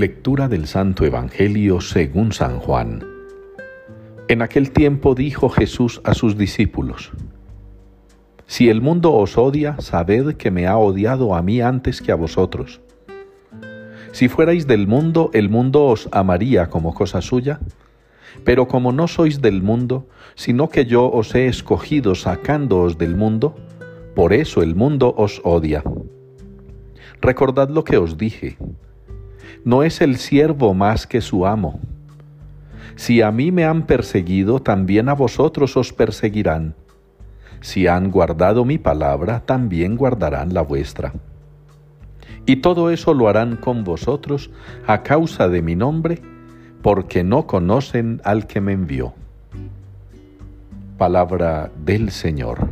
Lectura del Santo Evangelio según San Juan. En aquel tiempo dijo Jesús a sus discípulos, Si el mundo os odia, sabed que me ha odiado a mí antes que a vosotros. Si fuerais del mundo, el mundo os amaría como cosa suya, pero como no sois del mundo, sino que yo os he escogido sacándoos del mundo, por eso el mundo os odia. Recordad lo que os dije. No es el siervo más que su amo. Si a mí me han perseguido, también a vosotros os perseguirán. Si han guardado mi palabra, también guardarán la vuestra. Y todo eso lo harán con vosotros a causa de mi nombre, porque no conocen al que me envió. Palabra del Señor.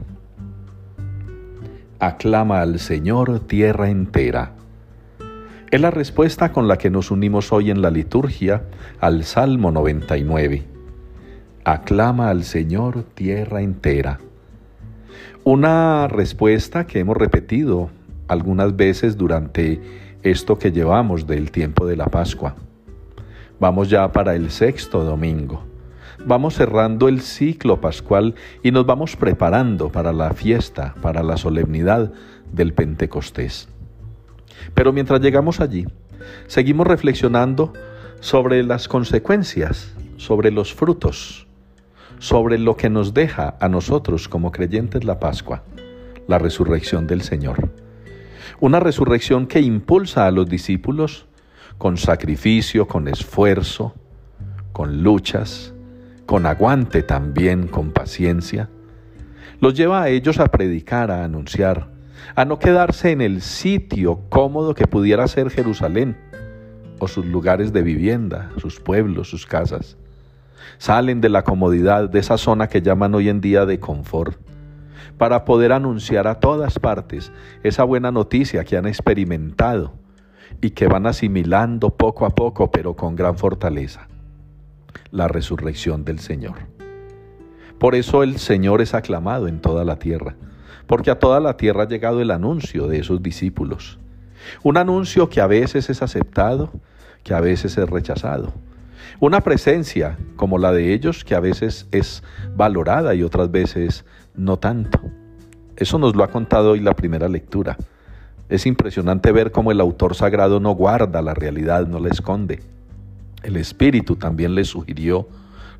Aclama al Señor tierra entera. Es la respuesta con la que nos unimos hoy en la liturgia al Salmo 99. Aclama al Señor tierra entera. Una respuesta que hemos repetido algunas veces durante esto que llevamos del tiempo de la Pascua. Vamos ya para el sexto domingo. Vamos cerrando el ciclo pascual y nos vamos preparando para la fiesta, para la solemnidad del Pentecostés. Pero mientras llegamos allí, seguimos reflexionando sobre las consecuencias, sobre los frutos, sobre lo que nos deja a nosotros como creyentes la Pascua, la resurrección del Señor. Una resurrección que impulsa a los discípulos con sacrificio, con esfuerzo, con luchas, con aguante también, con paciencia. Los lleva a ellos a predicar, a anunciar, a no quedarse en el sitio cómodo que pudiera ser Jerusalén o sus lugares de vivienda, sus pueblos, sus casas. Salen de la comodidad de esa zona que llaman hoy en día de confort para poder anunciar a todas partes esa buena noticia que han experimentado y que van asimilando poco a poco, pero con gran fortaleza, la resurrección del Señor. Por eso el Señor es aclamado en toda la tierra, porque a toda la tierra ha llegado el anuncio de esos discípulos. Un anuncio que a veces es aceptado, que a veces es rechazado. Una presencia como la de ellos que a veces es valorada y otras veces no tanto. Eso nos lo ha contado hoy la primera lectura. Es impresionante ver cómo el autor sagrado no guarda la realidad, no la esconde. El Espíritu también le sugirió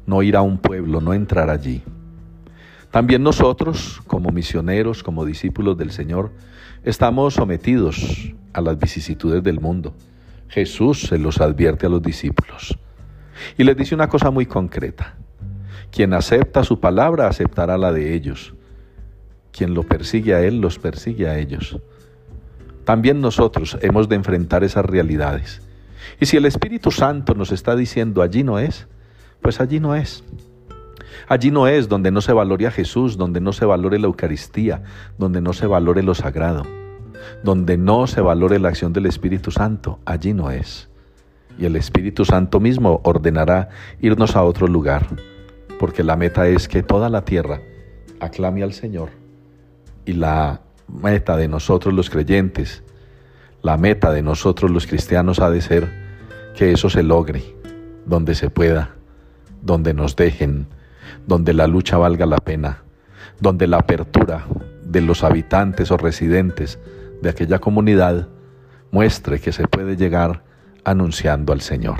no ir a un pueblo, no entrar allí. También nosotros, como misioneros, como discípulos del Señor, estamos sometidos a las vicisitudes del mundo. Jesús se los advierte a los discípulos. Y les dice una cosa muy concreta. Quien acepta su palabra aceptará la de ellos. Quien lo persigue a Él, los persigue a ellos. También nosotros hemos de enfrentar esas realidades. Y si el Espíritu Santo nos está diciendo allí no es, pues allí no es. Allí no es donde no se valore a Jesús, donde no se valore la Eucaristía, donde no se valore lo sagrado, donde no se valore la acción del Espíritu Santo, allí no es. Y el Espíritu Santo mismo ordenará irnos a otro lugar, porque la meta es que toda la tierra aclame al Señor y la meta de nosotros los creyentes, la meta de nosotros los cristianos ha de ser que eso se logre, donde se pueda, donde nos dejen, donde la lucha valga la pena, donde la apertura de los habitantes o residentes de aquella comunidad muestre que se puede llegar anunciando al Señor.